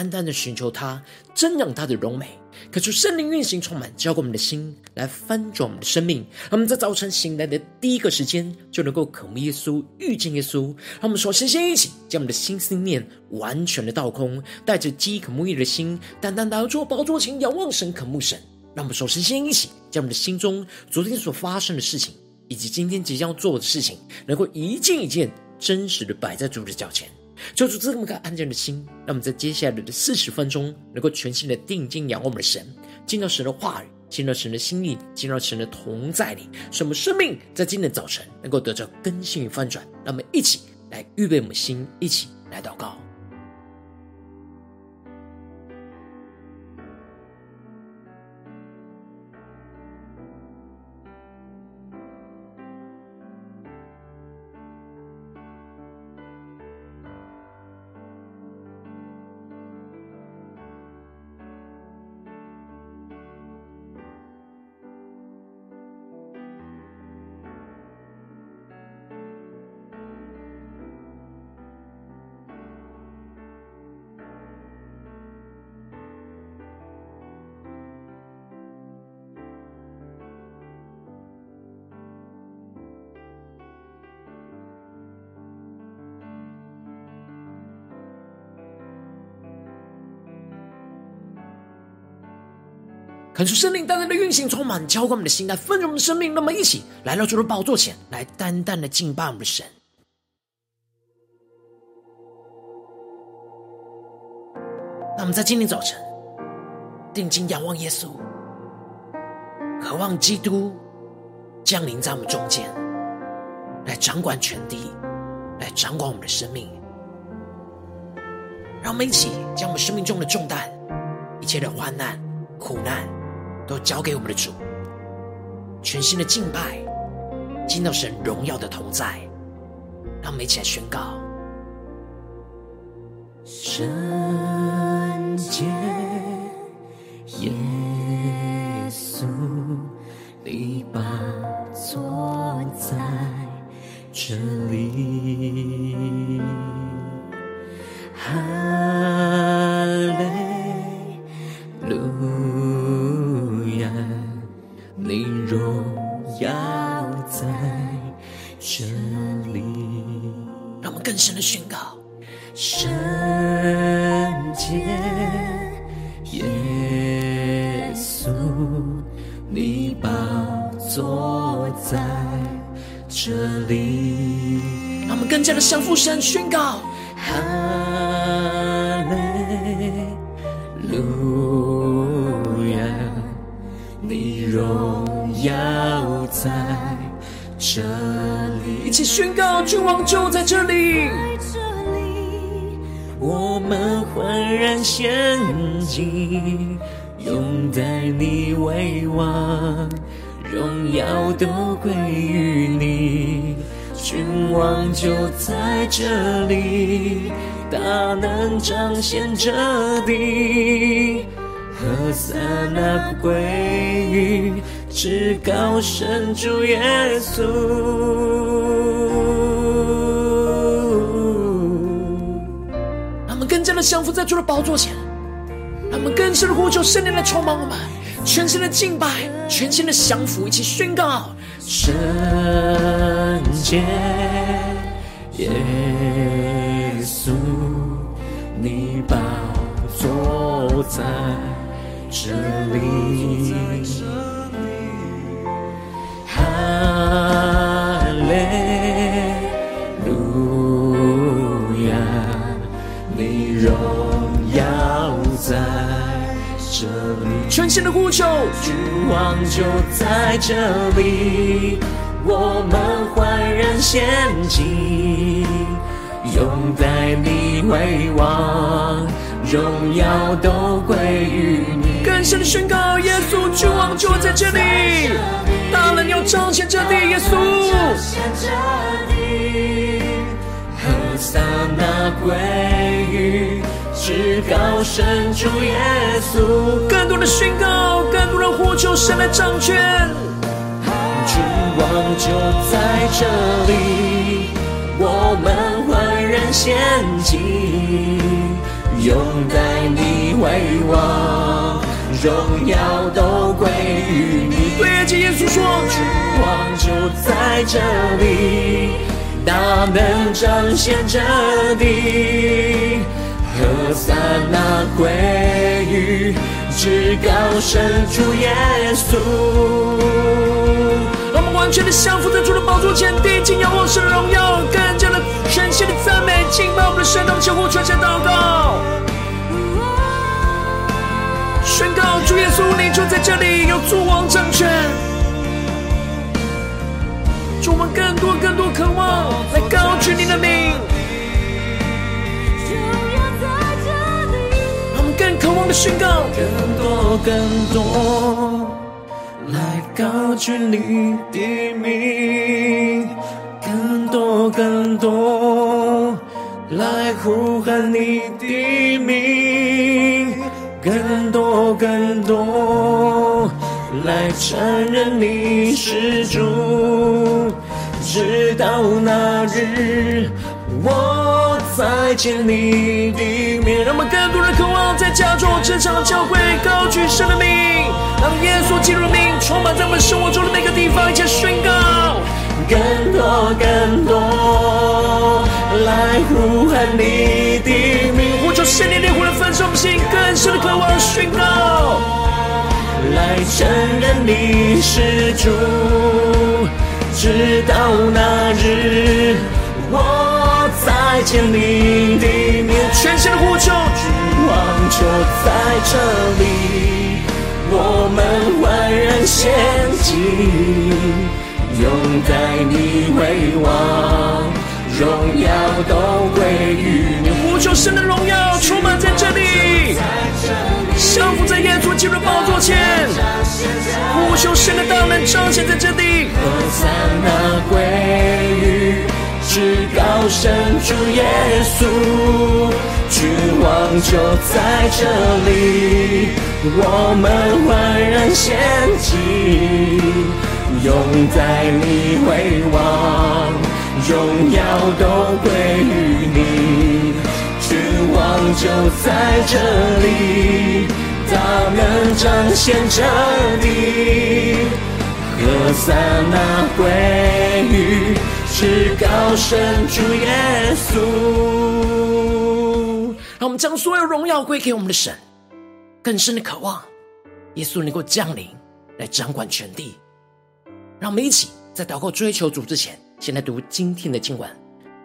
单单的寻求他，瞻仰他的荣美，可求圣灵运行充满，浇灌我们的心，来翻转我们的生命。让我们在早晨醒来的第一个时间，就能够渴慕耶稣、遇见耶稣。让我们首先先一起将我们的心思念完全的倒空，带着饥渴慕义的心，单单来到主宝座前，仰望神、渴慕神。让我们首先先一起将我们的心中昨天所发生的事情，以及今天即将要做的事情，能够一件一件真实的摆在主的脚前，求主赐我们个安静的心，让我们在接下来的四十分钟，能够全心的定睛仰望我们的神，进到神的话语，进到神的心意，进到神的同在里，使我们生命在今天早晨能够得到更新与翻转。让我们一起来预备我们心，一起来祷告。看出圣灵单单的运行，充满浇灌我们的心，来丰盛我们的生命。那么，一起来到主的宝座前来，单单的敬拜我们的神。那我们在今天早晨定睛仰望耶稣，渴望基督降临在我们中间，来掌管全地，来掌管我们的生命。让我们一起将我们生命中的重担、一切的患难、苦难。都交给我们的主，全新的敬拜，进到神荣耀的同在，让我们一起来宣告：神更加的向父神宣告，这里，大能彰显这地，何塞那归于。至高神主耶稣，他们更加的降服在主的宝座前，他们更深的呼求圣灵来充满我们，全新的敬拜，全新的降服，一起宣告圣洁耶稣，你宝座在这里。哈利路亚，你荣耀在这里。全新的呼求，君王就在这里，我们焕然献祭，拥戴你为王，荣耀都归于你。更深的宣告：耶稣君王就在这里，大能要彰显这地，耶稣。和散那归于至高神主耶稣。更多的宣告，更多人呼求神来掌权。光就在这里，我们焕然仙境。拥戴你为王，荣耀都归于你。对啊，耶稣说，君王就在这里，大能彰显着地，和散那归于至高神主耶稣。完全的降服在主的宝座前，定睛仰望神的荣耀，更加的全心的赞美，敬拜我们的神，让求护传下祷告。宣告主耶稣，你就在这里，有作王掌权。主，我们更多更多渴望来高举你的名。让我们更渴望的宣告，更多更多高举你的名，更多更多来呼喊你的名。更多更多来承认你是主，直到那日我再见你的面。让我们更多人渴望在家中、职场、教会高举神的名，让耶稣基督的名充满在我们生活中的每个地方，一起宣告。更多更多来呼喊你的名。求圣灵烈火的焚烧心，更深的渴望宣告，来承认你是主，直到那日我再见你的面。全新的呼求，君王就在这里，我们欢然献祭，拥戴你为王。荣耀都归于你，呼求神的荣耀充满在这里，降服在耶稣基督的宝座前，呼求神的大能彰显在这里。和散那归于至高神主耶稣，君王就在这里，我们焕然献祭，拥戴你回望。荣耀都归于你，君王就在这里，大能彰显着你，和散那归于至高神主耶稣。让我们将所有荣耀归给我们的神，更深的渴望耶稣能够降临来掌管全地。让我们一起在祷告追求主之前。先来读今天的经文，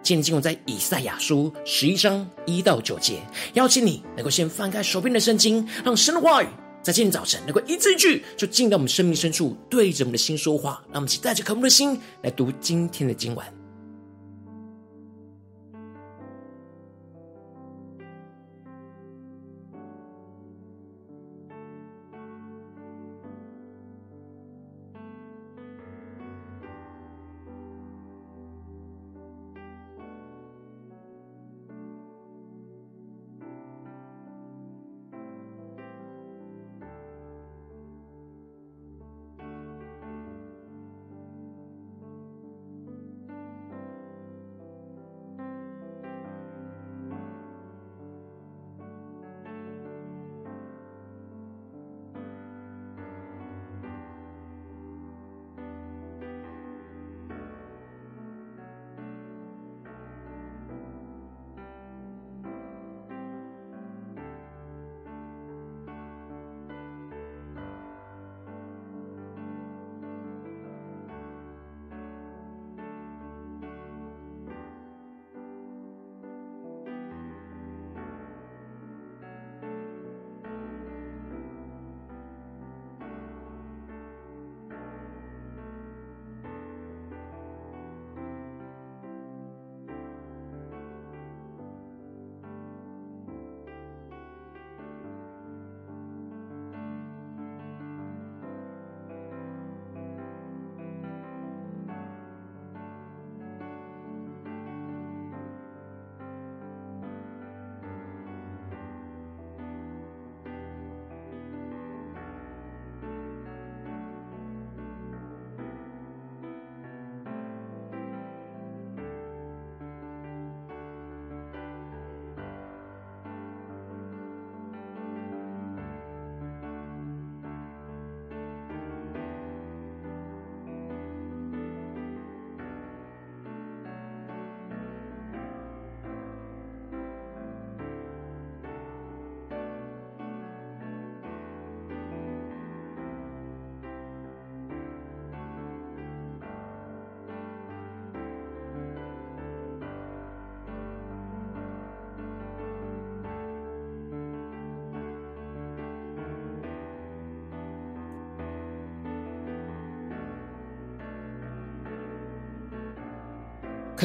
今天经文在以赛亚书十一章一到九节。邀请你能够先翻开手边的圣经，让神的话语在今天早晨能够一字一句就进到我们生命深处，对着我们的心说话。让我们一起带着渴慕的心来读今天的经文。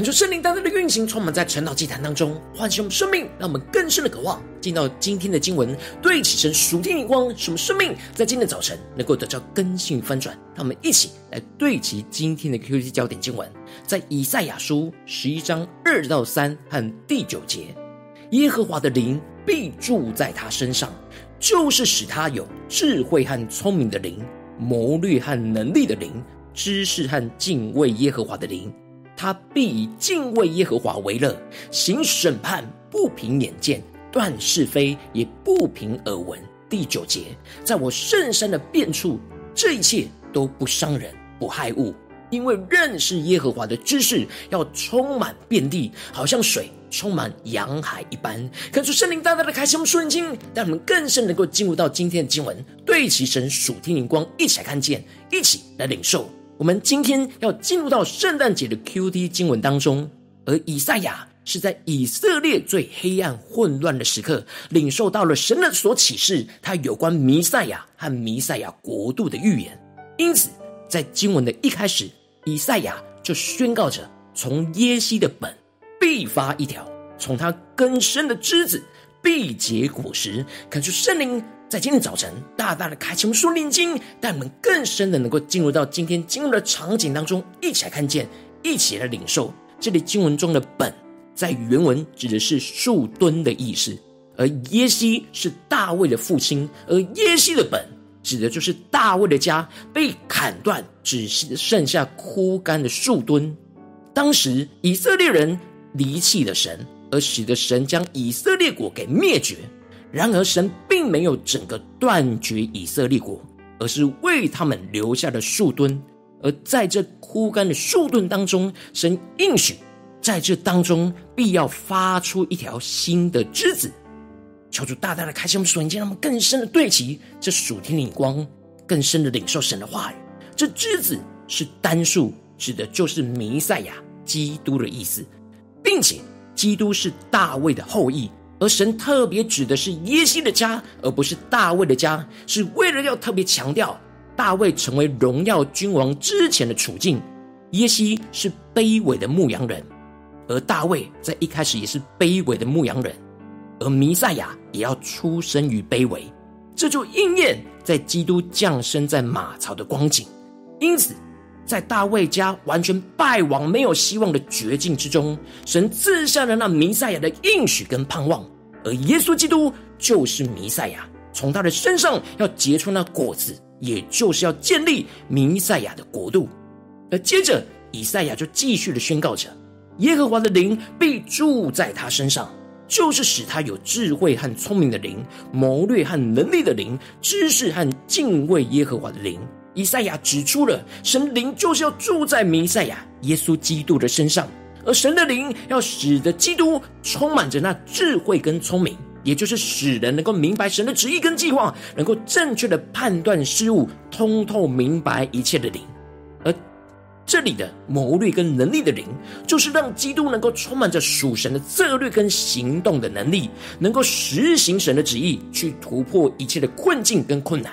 恳求圣灵单单的运行，充满在晨祷祭坛当中，唤醒我们生命，让我们更深的渴望进到今天的经文，对齐神属天眼光，使我们生命在今天早晨能够得到更新翻转。让我们一起来对齐今天的 QT 焦点经文，在以赛亚书十一章二到三和第九节：耶和华的灵必住在他身上，就是使他有智慧和聪明的灵，谋略和能力的灵，知识和敬畏耶和华的灵。他必以敬畏耶和华为乐，行审判不凭眼见，断是非也不凭耳闻。第九节，在我圣山的遍处，这一切都不伤人，不害物，因为认识耶和华的知识要充满遍地，好像水充满洋海一般。看出圣灵大大的开启我们属灵经，让我们更深能够进入到今天的经文，对齐神属天灵光，一起来看见，一起来领受。我们今天要进入到圣诞节的 QT 经文当中，而以赛亚是在以色列最黑暗混乱的时刻，领受到了神的所启示，他有关弥赛亚和弥赛亚国度的预言。因此，在经文的一开始，以赛亚就宣告着：从耶西的本必发一条，从他根生的枝子必结果实。看出圣灵。在今天早晨，大大的开启我们属灵经，带我们更深的能够进入到今天经文的场景当中，一起来看见，一起来领受。这里经文中的“本”在原文指的是树墩的意思，而耶西是大卫的父亲，而耶西的本指的就是大卫的家被砍断，只剩下枯干的树墩。当时以色列人离弃了神，而使得神将以色列国给灭绝。然而，神并没有整个断绝以色列国，而是为他们留下了树墩。而在这枯干的树墩当中，神应许在这当中必要发出一条新的枝子。求主大大的开启我们属灵，让我们更深的对齐这属天的光，更深的领受神的话语。这枝子是单数，指的就是弥赛亚基督的意思，并且基督是大卫的后裔。而神特别指的是耶西的家，而不是大卫的家，是为了要特别强调大卫成为荣耀君王之前的处境。耶西是卑微的牧羊人，而大卫在一开始也是卑微的牧羊人，而弥赛亚也要出生于卑微，这就应验在基督降生在马槽的光景。因此，在大卫家完全败亡、没有希望的绝境之中，神赐下了那弥赛亚的应许跟盼望，而耶稣基督就是弥赛亚，从他的身上要结出那果子，也就是要建立弥赛亚的国度。而接着，以赛亚就继续的宣告着：耶和华的灵必住在他身上，就是使他有智慧和聪明的灵，谋略和能力的灵，知识和敬畏耶和华的灵。以赛亚指出了神灵就是要住在弥赛亚耶稣基督的身上，而神的灵要使得基督充满着那智慧跟聪明，也就是使人能够明白神的旨意跟计划，能够正确的判断事物，通透明白一切的灵。而这里的谋略跟能力的灵，就是让基督能够充满着属神的策略跟行动的能力，能够实行神的旨意，去突破一切的困境跟困难。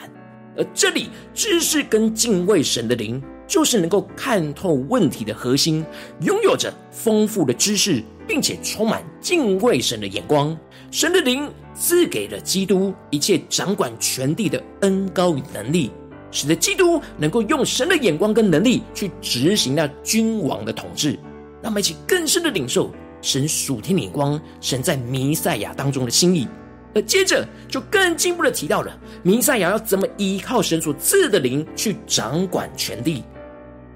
而这里知识跟敬畏神的灵，就是能够看透问题的核心，拥有着丰富的知识，并且充满敬畏神的眼光。神的灵赐给了基督一切掌管全地的恩膏与能力，使得基督能够用神的眼光跟能力去执行那君王的统治。让我们一起更深的领受神属天的眼光，神在弥赛亚当中的心意。而接着就更进一步的提到了弥赛亚要怎么依靠神所赐的灵去掌管权力，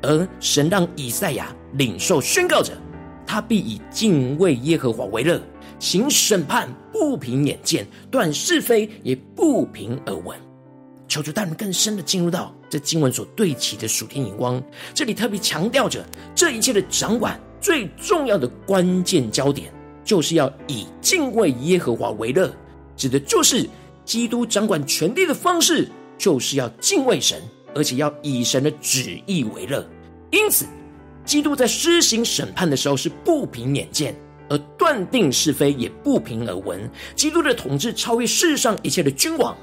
而神让以赛亚领受宣告着，他必以敬畏耶和华为乐，行审判不凭眼见，断是非也不凭耳闻。求主带领更深的进入到这经文所对齐的属天眼光，这里特别强调着这一切的掌管最重要的关键焦点，就是要以敬畏耶和华为乐。指的就是基督掌管全地的方式，就是要敬畏神，而且要以神的旨意为乐。因此，基督在施行审判的时候是不凭眼见，而断定是非也不凭耳闻。基督的统治超越世上一切的君王。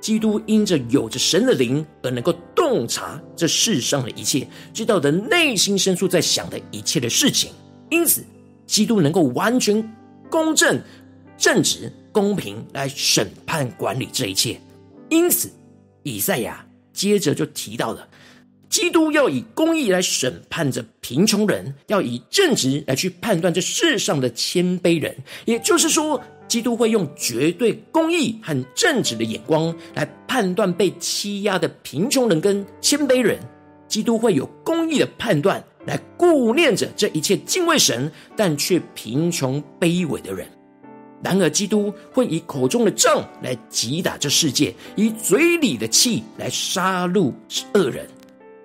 基督因着有着神的灵，而能够洞察这世上的一切，知道的内心深处在想的一切的事情。因此，基督能够完全公正、正直、公平来审判管理这一切。因此，以赛亚接着就提到了，基督要以公义来审判着贫穷人，要以正直来去判断这世上的谦卑人。也就是说，基督会用绝对公义和正直的眼光来判断被欺压的贫穷人跟谦卑人。基督会有公义的判断来顾念着这一切敬畏神但却贫穷卑微的人。然而，基督会以口中的杖来击打这世界，以嘴里的气来杀戮恶人。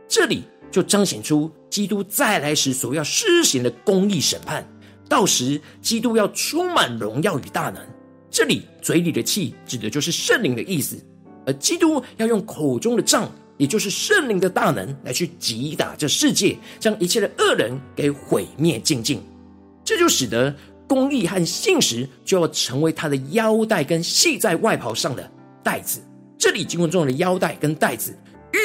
这里就彰显出基督再来时所要施行的公义审判。到时，基督要充满荣耀与大能。这里嘴里的气指的就是圣灵的意思，而基督要用口中的杖，也就是圣灵的大能来去击打这世界，将一切的恶人给毁灭净尽。这就使得公义和信实就要成为他的腰带跟系在外袍上的带子。这里经文中的腰带跟带子。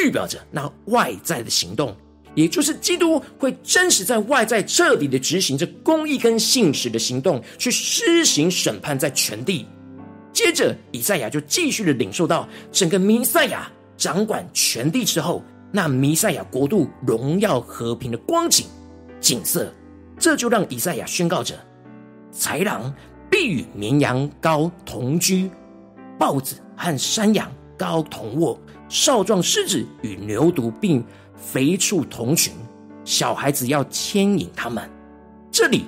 预表着那外在的行动，也就是基督会真实在外在彻底的执行这公义跟信实的行动，去施行审判在全地。接着，以赛亚就继续的领受到整个弥赛亚掌管全地之后，那弥赛亚国度荣耀和平的光景景色，这就让以赛亚宣告着：豺狼必与绵羊羔同居，豹子和山羊羔同卧。少壮狮子与牛犊并肥畜同群，小孩子要牵引他们。这里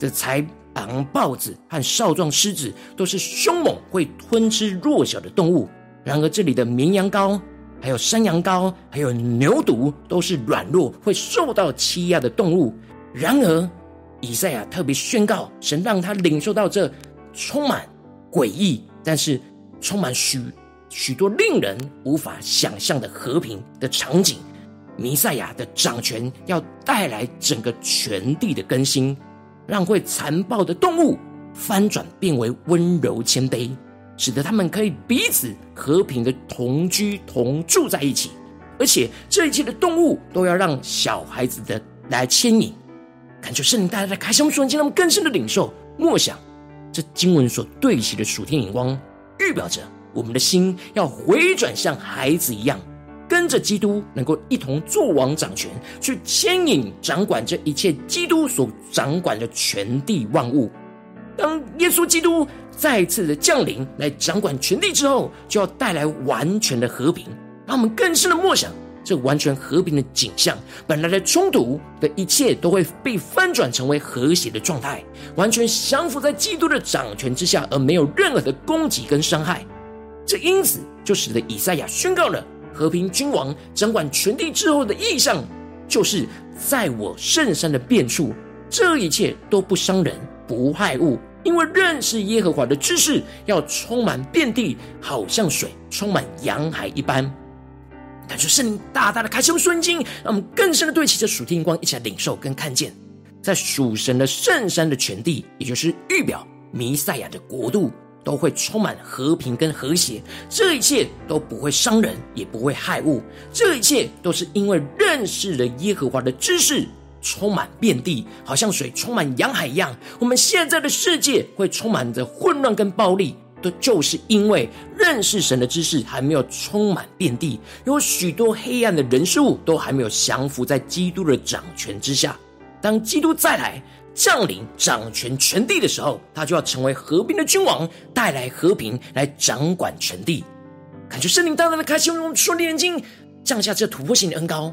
的豺狼、豹子和少壮狮子都是凶猛，会吞吃弱小的动物；然而，这里的绵羊羔、还有山羊羔、还有牛犊都是软弱，会受到欺压的动物。然而，以赛亚特别宣告，神让他领受到这充满诡异，但是充满许。许多令人无法想象的和平的场景，弥赛亚的掌权要带来整个全地的更新，让会残暴的动物翻转变为温柔谦卑，使得他们可以彼此和平的同居同住在一起，而且这一切的动物都要让小孩子的来牵引，感觉圣灵带来的开箱瞬间，让我们更深的领受默想这经文所对齐的属天眼光，预表着。我们的心要回转，像孩子一样，跟着基督，能够一同作王掌权，去牵引掌管这一切基督所掌管的全地万物。当耶稣基督再次的降临来掌管全地之后，就要带来完全的和平。让我们更深的默想这完全和平的景象，本来的冲突的一切都会被翻转成为和谐的状态，完全降服在基督的掌权之下，而没有任何的攻击跟伤害。这因此就使得以赛亚宣告了和平君王掌管全地之后的意象，就是在我圣山的遍处，这一切都不伤人不害物，因为认识耶和华的知识要充满遍地，好像水充满洋海一般。感觉圣灵大大的开启我们瞬间，让我们更深的对齐着属天光，一起来领受跟看见，在属神的圣山的全地，也就是预表弥赛亚的国度。都会充满和平跟和谐，这一切都不会伤人，也不会害物。这一切都是因为认识了耶和华的知识，充满遍地，好像水充满洋海一样。我们现在的世界会充满着混乱跟暴力，都就是因为认识神的知识还没有充满遍地，有许多黑暗的人事物都还没有降服在基督的掌权之下。当基督再来，降临掌权全地的时候，他就要成为和平的君王，带来和平来掌管全地。感觉圣灵大大的开启我们属灵眼睛，降下这突破性的恩膏、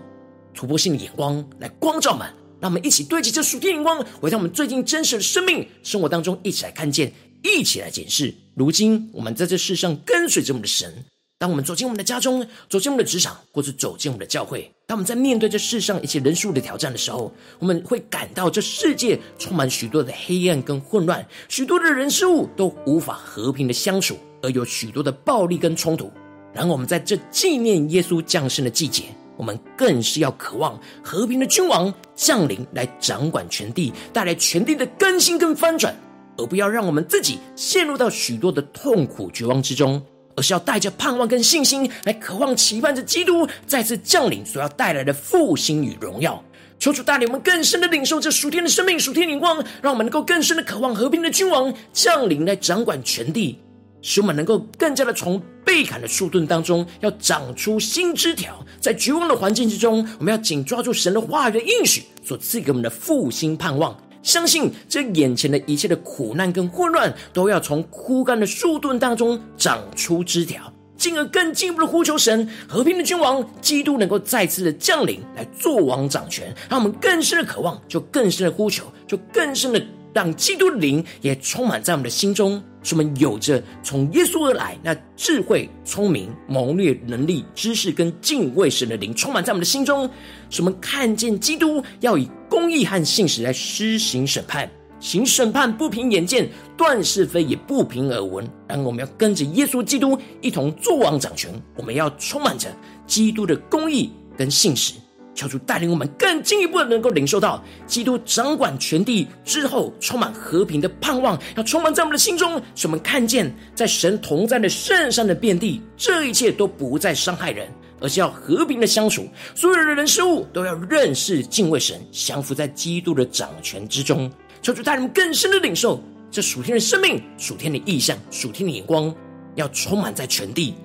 突破性的眼光来光照们，让我们一起对齐这属天眼光，回到我们最近真实的生命生活当中，一起来看见，一起来检视。如今我们在这世上跟随着我们的神。当我们走进我们的家中，走进我们的职场，或是走进我们的教会，当我们在面对这世上一切人数的挑战的时候，我们会感到这世界充满许多的黑暗跟混乱，许多的人事物都无法和平的相处，而有许多的暴力跟冲突。然后我们在这纪念耶稣降生的季节，我们更是要渴望和平的君王降临来掌管全地，带来全地的更新跟翻转，而不要让我们自己陷入到许多的痛苦绝望之中。而是要带着盼望跟信心来渴望期盼着基督再次降临所要带来的复兴与荣耀，求主带领我们更深的领受这属天的生命、属天灵光，让我们能够更深的渴望和平的君王降临来掌管全地，使我们能够更加的从被砍的树盾当中要长出新枝条。在绝望的环境之中，我们要紧抓住神的话语的应许所赐给我们的复兴盼望。相信这眼前的一切的苦难跟混乱，都要从枯干的树墩当中长出枝条，进而更进一步的呼求神和平的君王基督能够再次的降临来做王掌权，让我们更深的渴望，就更深的呼求，就更深的让基督的灵也充满在我们的心中。使我们有着从耶稣而来那智慧、聪明、谋略、能力、知识跟敬畏神的灵充满在我们的心中，使我们看见基督要以公义和信实来施行审判，行审判不凭眼见，断是非也不凭耳闻。然后我们要跟着耶稣基督一同作王掌权，我们要充满着基督的公义跟信实。求主带领我们更进一步的能够领受到基督掌管全地之后充满和平的盼望，要充满在我们的心中，使我们看见在神同在的圣山的遍地，这一切都不再伤害人，而是要和平的相处。所有的人事物都要认识敬畏神，降服在基督的掌权之中。求主带领我们更深的领受这属天的生命、属天的意象、属天的眼光，要充满在全地，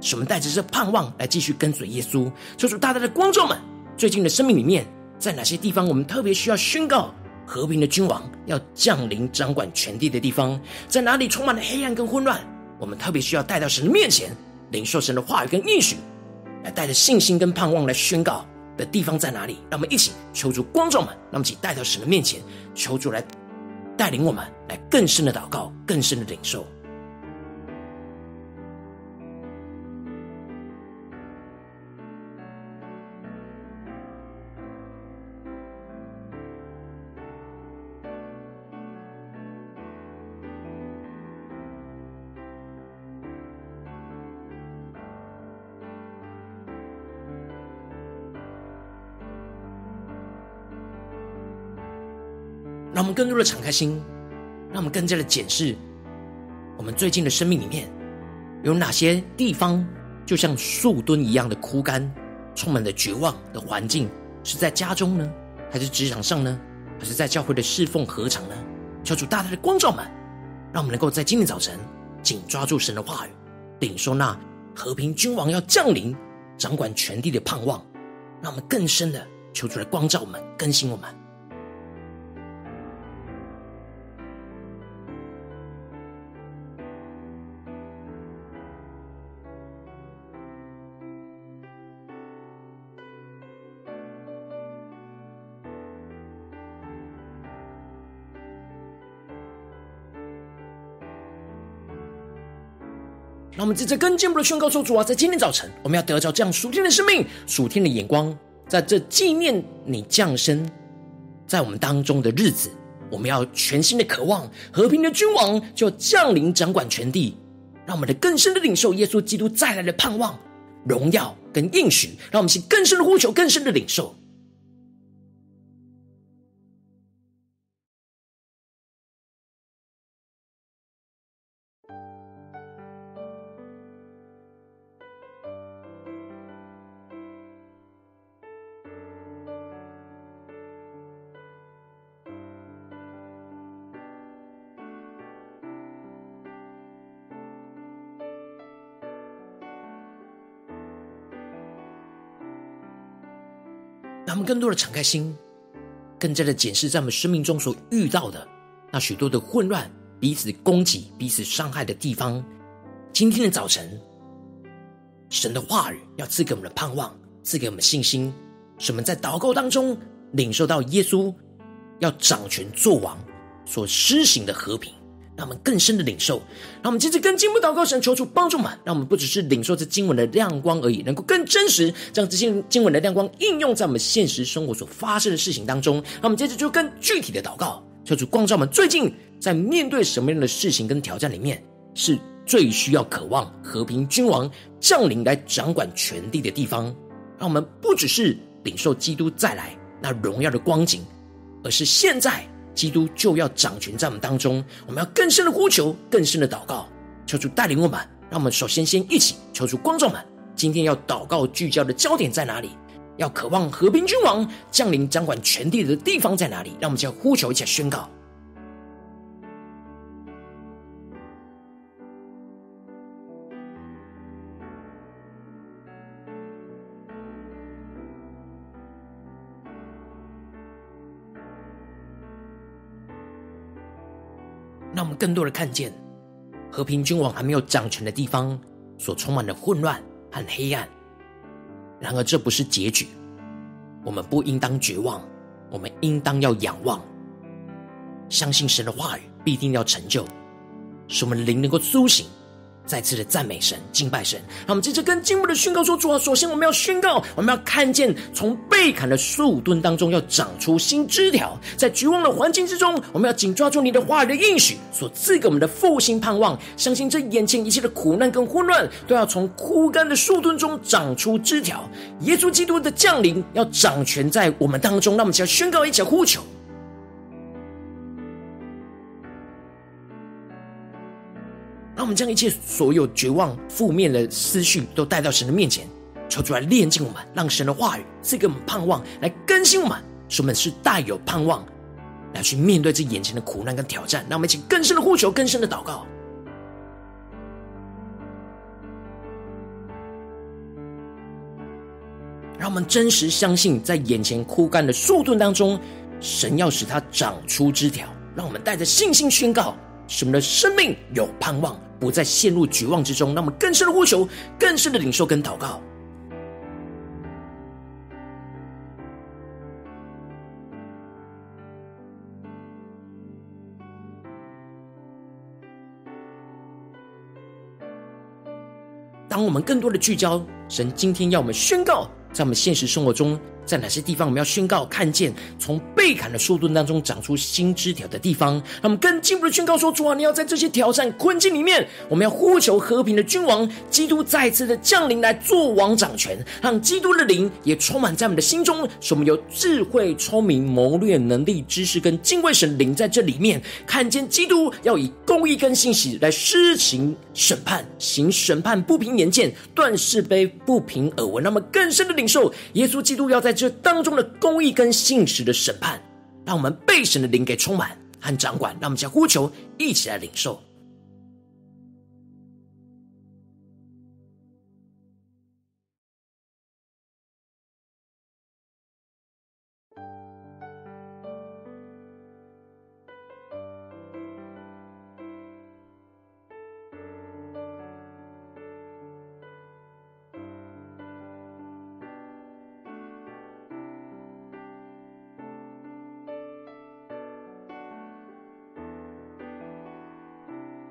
使我们带着这盼望来继续跟随耶稣。求主大大的光照们。最近的生命里面，在哪些地方我们特别需要宣告和平的君王要降临掌管全地的地方？在哪里充满了黑暗跟混乱？我们特别需要带到神的面前，领受神的话语跟应许，来带着信心跟盼望来宣告的地方在哪里？让我们一起求助光照们，让我们一起带到神的面前，求助来带领我们来更深的祷告，更深的领受。让我们更多的敞开心，让我们更加的检视我们最近的生命里面有哪些地方，就像树墩一样的枯干，充满了绝望的环境，是在家中呢，还是职场上呢，还是在教会的侍奉禾场呢？求主大大的光照们，让我们能够在今天早晨紧抓住神的话语，领受那和平君王要降临、掌管全地的盼望，让我们更深的求主来光照我们、更新我们。我们在这更进一步的宣告说：主啊，在今天早晨，我们要得着这样属天的生命、属天的眼光，在这纪念你降生在我们当中的日子，我们要全新的渴望和平的君王就降临掌管全地，让我们的更深的领受耶稣基督再来的盼望、荣耀跟应许，让我们去更深的呼求、更深的领受。让我们更多的敞开心，更加的检视在我们生命中所遇到的那许多的混乱、彼此攻击、彼此伤害的地方。今天的早晨，神的话语要赐给我们的盼望，赐给我们信心，使我们在祷告当中领受到耶稣要掌权作王所施行的和平。让我们更深的领受，让我们接着更进一步祷告，神求主帮助们，让我们不只是领受这经文的亮光而已，能够更真实将这些经文的亮光应用在我们现实生活所发生的事情当中。让我们接着就更具体的祷告，求主光照我们，最近在面对什么样的事情跟挑战里面，是最需要渴望和平君王降临来掌管全地的地方。让我们不只是领受基督再来那荣耀的光景，而是现在。基督就要掌权在我们当中，我们要更深的呼求，更深的祷告，求主带领我们。让我们首先先一起求主观众们，今天要祷告聚焦的焦点在哪里？要渴望和平君王降临掌管全地的地方在哪里？让我们就呼求，一下宣告。更多的看见，和平君王还没有掌权的地方，所充满的混乱和黑暗。然而，这不是结局。我们不应当绝望，我们应当要仰望，相信神的话语必定要成就，使我们灵能够苏醒。再次的赞美神、敬拜神，让我们接着跟进步的宣告说：主啊，首先我们要宣告，我们要看见从被砍的树墩当中要长出新枝条，在绝望的环境之中，我们要紧抓住你的话语的应许所赐给我们的复兴盼望，相信这眼前一切的苦难跟混乱都要从枯干的树墩中长出枝条。耶稣基督的降临要掌权在我们当中，让我们一起来宣告，一起来呼求。我们将一切所有绝望、负面的思绪都带到神的面前，求主来炼净我们，让神的话语赐给我们盼望，来更新我们，使我们是带有盼望，来去面对这眼前的苦难跟挑战。让我们一起更深的呼求，更深的祷告，让我们真实相信，在眼前枯干的树盾当中，神要使它长出枝条。让我们带着信心宣告，使我们的生命有盼望。不再陷入绝望之中，让我们更深的呼求，更深的领受跟祷告。当我们更多的聚焦，神今天要我们宣告，在我们现实生活中。在哪些地方我们要宣告看见从被砍的树墩当中长出新枝条的地方？让我们更进一步的宣告说：主啊，你要在这些挑战困境里面，我们要呼求和平的君王基督再次的降临来做王掌权，让基督的灵也充满在我们的心中，使我们有智慧、聪明、谋略、能力、知识跟敬畏神灵在这里面，看见基督要以公义跟信息来施行审判，行审判不凭眼见，断是非不凭耳闻。那么更深的领受，耶稣基督要在。这当中的公义跟信实的审判，让我们被神的灵给充满和掌管，让我们将呼求一起来领受。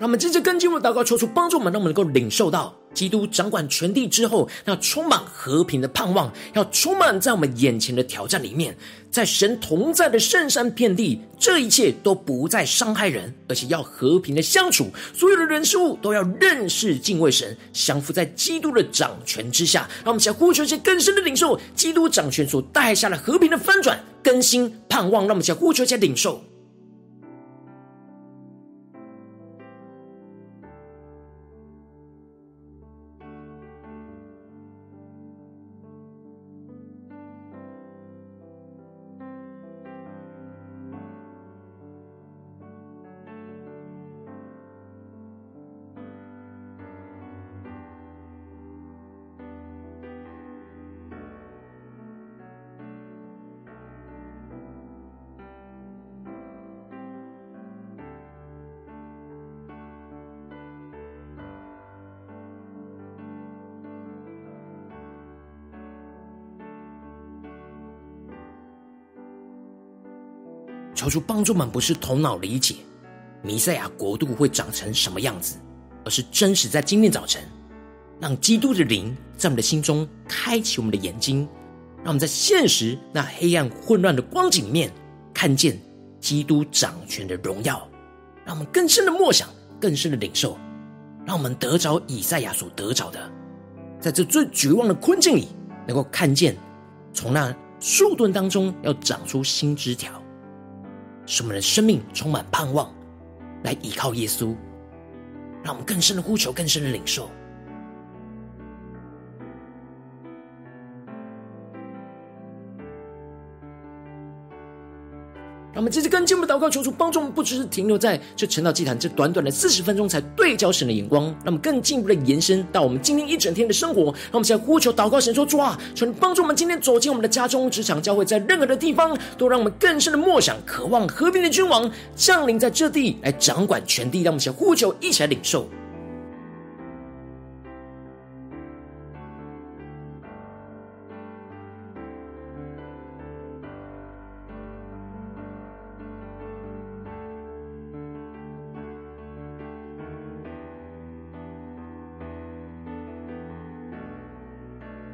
让我们真正跟进我们祷告，求主帮助我们，让我们能够领受到基督掌管全地之后，那充满和平的盼望，要充满在我们眼前的挑战里面，在神同在的圣山遍地，这一切都不再伤害人，而且要和平的相处，所有的人事物都要认识敬畏神，降服在基督的掌权之下。让我们想呼求一些更深的领受，基督掌权所带下的和平的翻转、更新、盼望。让我们想呼求一些领受。求主帮助们，不是头脑理解弥赛亚国度会长成什么样子，而是真实在今天早晨，让基督的灵在我们的心中开启我们的眼睛，让我们在现实那黑暗混乱的光景面，看见基督掌权的荣耀，让我们更深的默想，更深的领受，让我们得着以赛亚所得着的，在这最绝望的困境里，能够看见从那树盾当中要长出新枝条。使我们的生命充满盼望，来依靠耶稣，让我们更深的呼求，更深的领受。让我们接着跟进我们的祷告，求主帮助我们，不只是停留在这晨祷祭坛这短短的四十分钟才对焦神的眼光，让我们更进一步的延伸到我们今天一整天的生活。让我们现在呼求祷告神说：主啊，求你帮助我们今天走进我们的家中、职场、教会，在任何的地方，都让我们更深的默想、渴望和平的君王降临在这地，来掌管全地。让我们先呼求，一起来领受。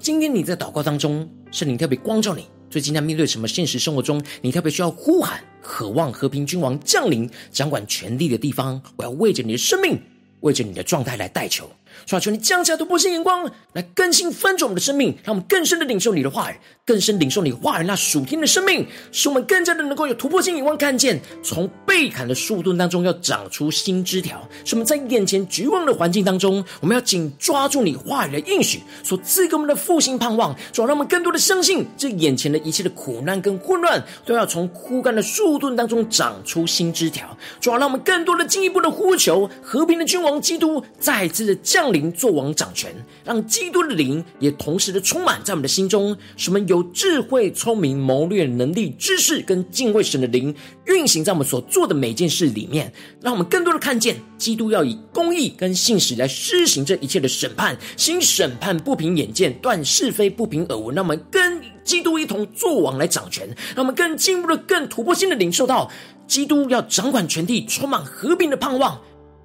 今天你在祷告当中，圣灵特别光照你，最近在面对什么现实生活中，你特别需要呼喊、渴望和平君王降临、掌管权力的地方，我要为着你的生命，为着你的状态来代求。求求你降下突破性眼光，来更新翻转我们的生命，让我们更深的领受你的话语，更深领受你话语那属天的生命，使我们更加的能够有突破性眼光，看见从被砍的树墩当中要长出新枝条。使我们在眼前绝望的环境当中，我们要紧抓住你话语的应许所赐给我们的复兴盼望，主要让我们更多的相信，这眼前的一切的苦难跟混乱，都要从枯干的树墩当中长出新枝条。主要让我们更多的进一步的呼求和平的君王基督再次的降。降临作王掌权，让基督的灵也同时的充满在我们的心中，使我们有智慧、聪明、谋略、能力、知识跟敬畏神的灵运行在我们所做的每件事里面，让我们更多的看见基督要以公义跟信实来施行这一切的审判，新审判不凭眼见，断是非不凭耳闻。让我们跟基督一同作王来掌权，让我们更进一步的、更突破性的领受到基督要掌管全地，充满和平的盼望。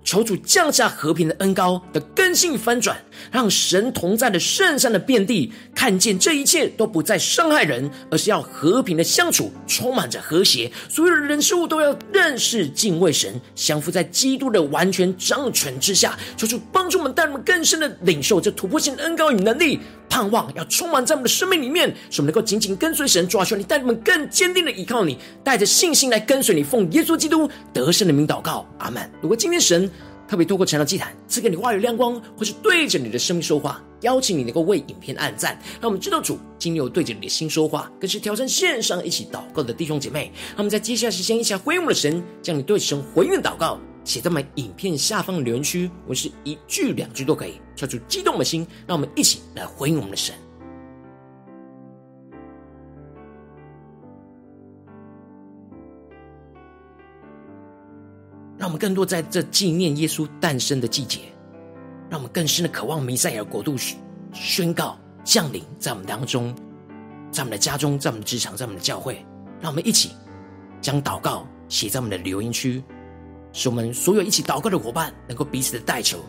求主降下和平的恩膏的更新翻转，让神同在的圣山的遍地看见这一切都不再伤害人，而是要和平的相处，充满着和谐。所有的人事物都要认识敬畏神，降服在基督的完全掌权之下。求主帮助我们，带我们更深的领受这突破性的恩膏与能力。盼望要充满在我们的生命里面，使我们能够紧紧跟随神。主啊，求你带你们更坚定的依靠你，带着信心来跟随你，奉耶稣基督得胜的名祷告，阿门。如果今天神特别透过缠绕祭坛赐给你话语亮光，或是对着你的生命说话，邀请你能够为影片按赞，让我们知道主今天有对着你的心说话，更是挑战线上一起祷告的弟兄姐妹。让我们在接下来时间一起来回应我们的神，将你对神回应祷告。写在我们影片下方的留言区，我是一句两句都可以，敲出激动的心，让我们一起来回应我们的神，让我们更多在这纪念耶稣诞生的季节，让我们更深的渴望弥赛亚国度宣告降临在我们当中，在我们的家中，在我们职场，在我们的教会，让我们一起将祷告写在我们的留言区。使我们所有一起祷告的伙伴能够彼此的代求，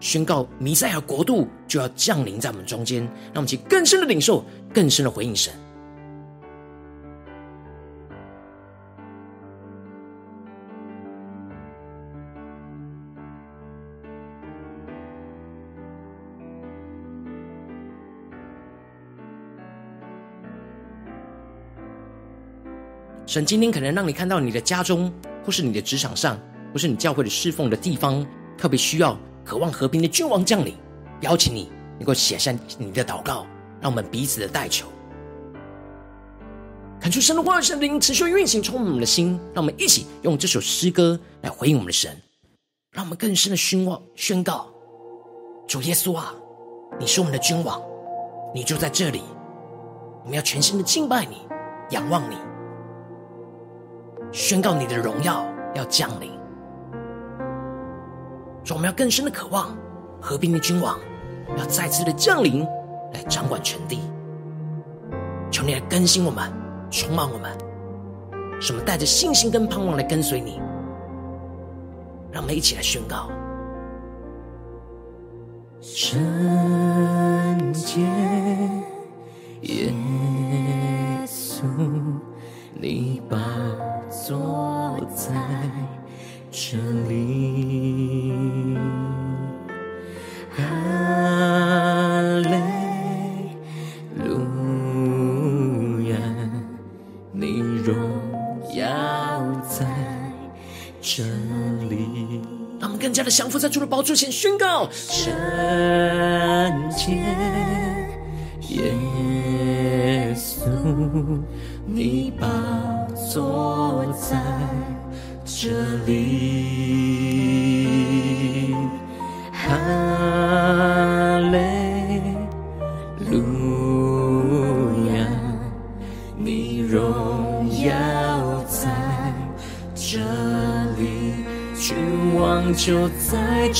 宣告弥赛亚国度就要降临在我们中间，让我们去更深的领受，更深的回应神。神今天可能让你看到你的家中，或是你的职场上。不是你教会的侍奉的地方，特别需要渴望和平的君王降临。邀请你能够写下你的祷告，让我们彼此的代求，看出神的话语、神灵持续运行，充满我们的心。让我们一起用这首诗歌来回应我们的神，让我们更深的宣望宣告：主耶稣啊，你是我们的君王，你就在这里。我们要全心的敬拜你，仰望你，宣告你的荣耀要降临。说我们要更深的渴望和平的君王，要再次的降临来掌管全地。求你来更新我们，充满我们，使我们带着信心跟盼望来跟随你。让我们一起来宣告：圣洁耶稣，你宝座在这里。在主的宝座前宣告：圣洁耶稣，你宝座在这里。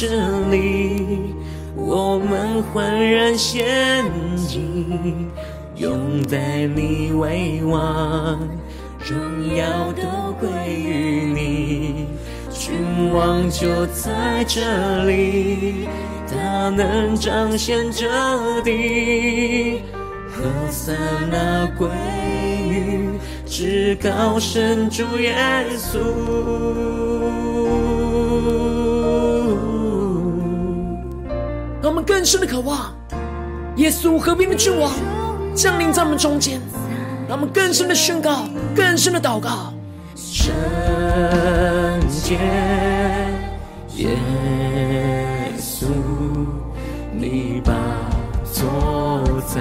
这里，我们焕然献祭，拥戴你为王，荣耀都归于你。君王就在这里，他能彰显这地。何散那归于至高神主耶稣。更深的渴望耶稣和平的君王降临在我们中间，让我们更深的宣告，更深的祷告。圣洁耶稣，你宝座在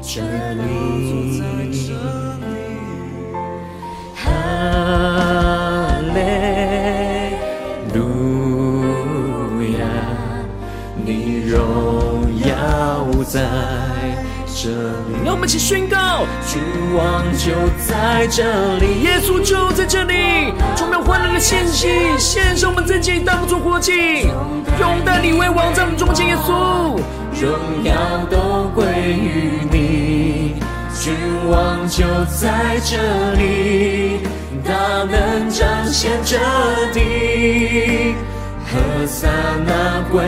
这里。在。这里，让我们一起宣告：君王就在这里，耶稣就在这里，充满欢乐的献祭，献上我们自己当作活祭，拥戴你为王，在我们中间，耶稣，荣耀都归于你。君王就在这里，大能彰显这地，何塞那归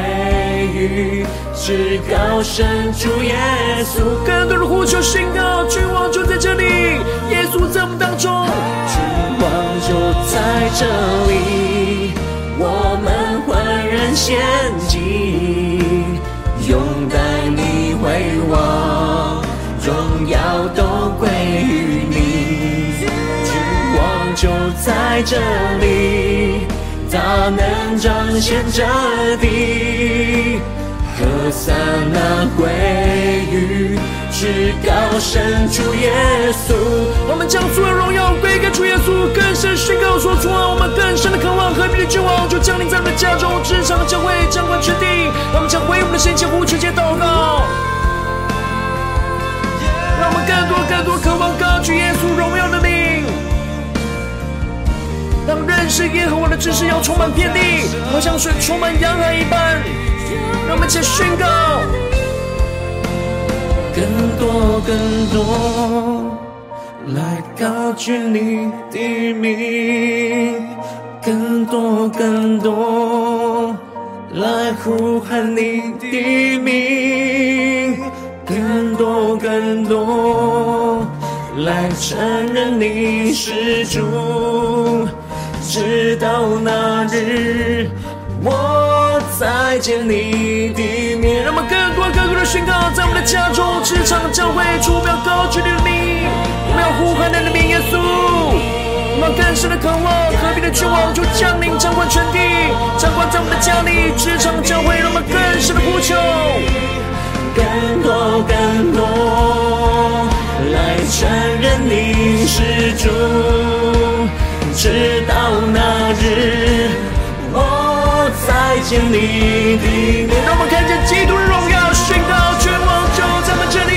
于。至高神主耶稣，更多人呼求宣告，君王就在这里，耶稣在我们当中，君王就在这里，我们焕然仙境，拥戴你为王，荣耀都归于你。君王就在这里，大能彰显这地。和散那归于至高神主耶稣。我们将所有荣耀归给主耶稣，更深宣告说出来，我们更深的渴望和平的君王就降临在我们的家中、职场、教会、掌管全地。让我们将为我们的先前呼求、祷告，让我们更多、更多渴望高举耶稣荣耀的名。当认识耶和华的知识要充满遍地，好像水充满洋海一般。让我们一起宣告，更多更多来高举你的名，更多更多来呼喊你的名，更多更多来承认你是主，直到那日。见你的面，让我们更多更多的宣告，在我们的家中、职场、教会，主我们要高举你的名，我们要呼唤你的名，耶稣。我们更深的渴望，和平的君王就降临，掌管全地，掌管在我们的家里、职场、教会，让我们更深的呼求，更多更多来承认你是主，直到那日。再见你的面。让我们看见基督荣耀宣告，全王就在我们这里。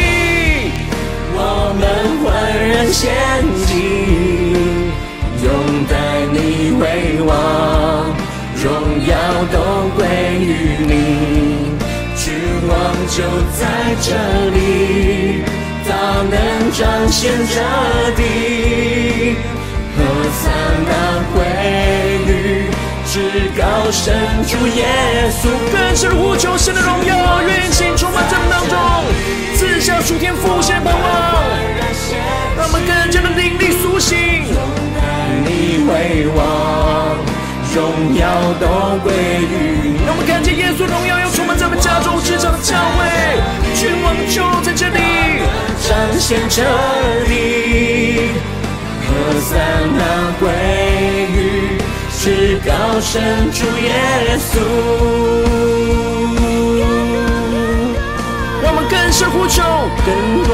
我们焕然仙境，拥戴你为王，荣耀都归于你。君王就在这里，大能彰显这地。至高神主耶稣。更深的呼求，神的荣耀运行充满在我们当中，赐下属天复兴的盼望，让我们更加的灵力苏醒，你为王。荣耀都归于你。让我们看见耶稣荣耀要充满在我们家中、职场的教会，君王就在这里彰显这地，何塞那归于至高声主耶稣。让我们更深呼求，更多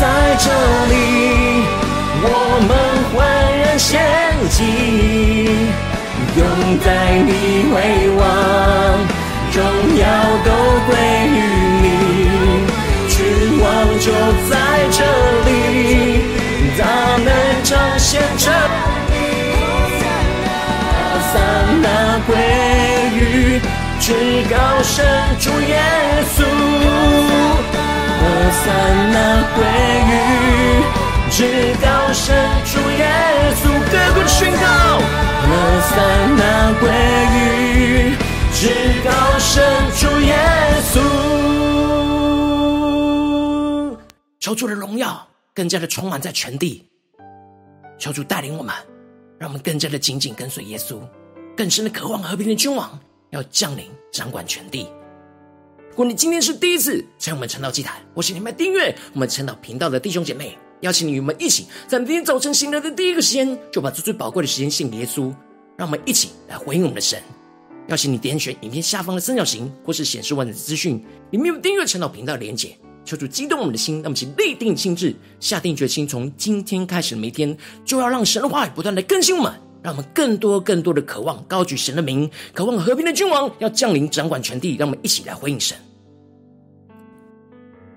在这里，我们欢然献祭，拥戴你为王。荣耀都归于你，君王就在这里，他能彰显这地，何塞那归于至高神主耶稣，何塞那归于至高神主耶稣，更多的宣告，何散那归于。至高神主耶稣，求主的荣耀更加的充满在全地，求主带领我们，让我们更加的紧紧跟随耶稣，更深的渴望和平的君王要降临掌管全地。如果你今天是第一次参与我们晨祷祭坛，或是你们订阅我们晨祷频道的弟兄姐妹，邀请你与我们一起，在明天早晨醒来的第一个时间，就把这最宝贵的时间献给耶稣，让我们一起来回应我们的神。邀请你点选影片下方的三角形，或是显示完整资讯，里面有订阅晨祷频道的连结。求主激动我们的心，让我们请立定心志，下定决心，从今天开始的每一天，就要让神的话语不断的更新我们，让我们更多更多的渴望高举神的名，渴望和平的君王要降临掌管全地，让我们一起来回应神。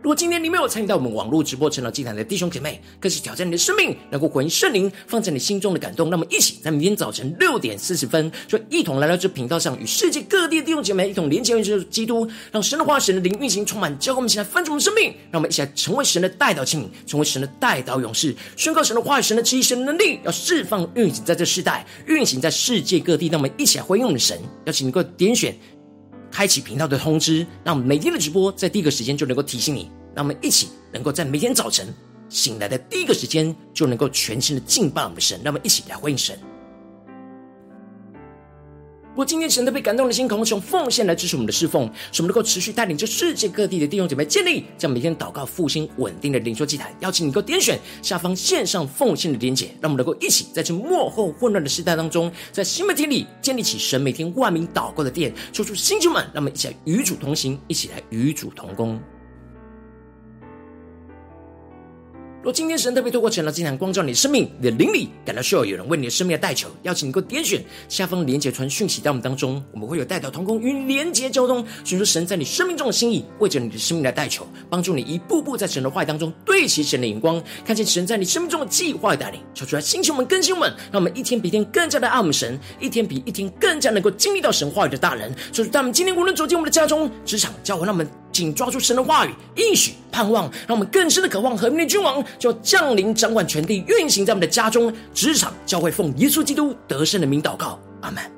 如果今天你没有参与到我们网络直播晨祷祭坛的弟兄姐妹，更是挑战你的生命，能够回应圣灵放在你心中的感动。那么，一起在明天早晨六点四十分，就一同来到这频道上，与世界各地的弟兄姐妹一同连接认识基督，让神的话、神的灵运行充满，教会我们一起来翻转我们生命，让我们一起来成为神的代祷器皿，成为神的代祷勇士，宣告神的话语、神的旨意、神的能力，要释放运行在这世代，运行在世界各地。让我们一起来回应我们的神，邀请你给我点选。开启频道的通知，让每天的直播在第一个时间就能够提醒你。让我们一起能够在每天早晨醒来的第一个时间，就能够全新的敬拜我们的神。那我们一起来欢迎神。如果今天神特别感动的心，渴望从奉献来支持我们的侍奉，使我们能够持续带领着世界各地的弟兄姐妹建立这样每天祷告复兴稳定的灵修祭坛。邀请你能够点选下方线上奉献的连结，让我们能够一起在这幕后混乱的时代当中，在新媒体里建立起神每天万名祷告的殿，说出星球们，让我们一起来与主同行，一起来与主同工。若今天神特别透过晨祷祭坛光照你的生命，你的灵里感到需要有人为你的生命来代求，邀请你能够点选下方连结传讯息到我们当中，我们会有代祷同工与连结交通，寻求神在你生命中的心意，为着你的生命来代求，帮助你一步步在神的话语当中对齐神的眼光，看见神在你生命中的计划带领。求主来兴起我们更新我们，让我们一天比一天更加的爱我们神，一天比一天更加能够经历到神话语的大能。求主，当我们今天无论走进我们的家中、职场、教会，让我们紧抓住神的话语，应许盼望，让我们更深的渴望和平的君王就降临，掌管全地，运行在我们的家中、职场、教会，奉耶稣基督得胜的名祷告，阿门。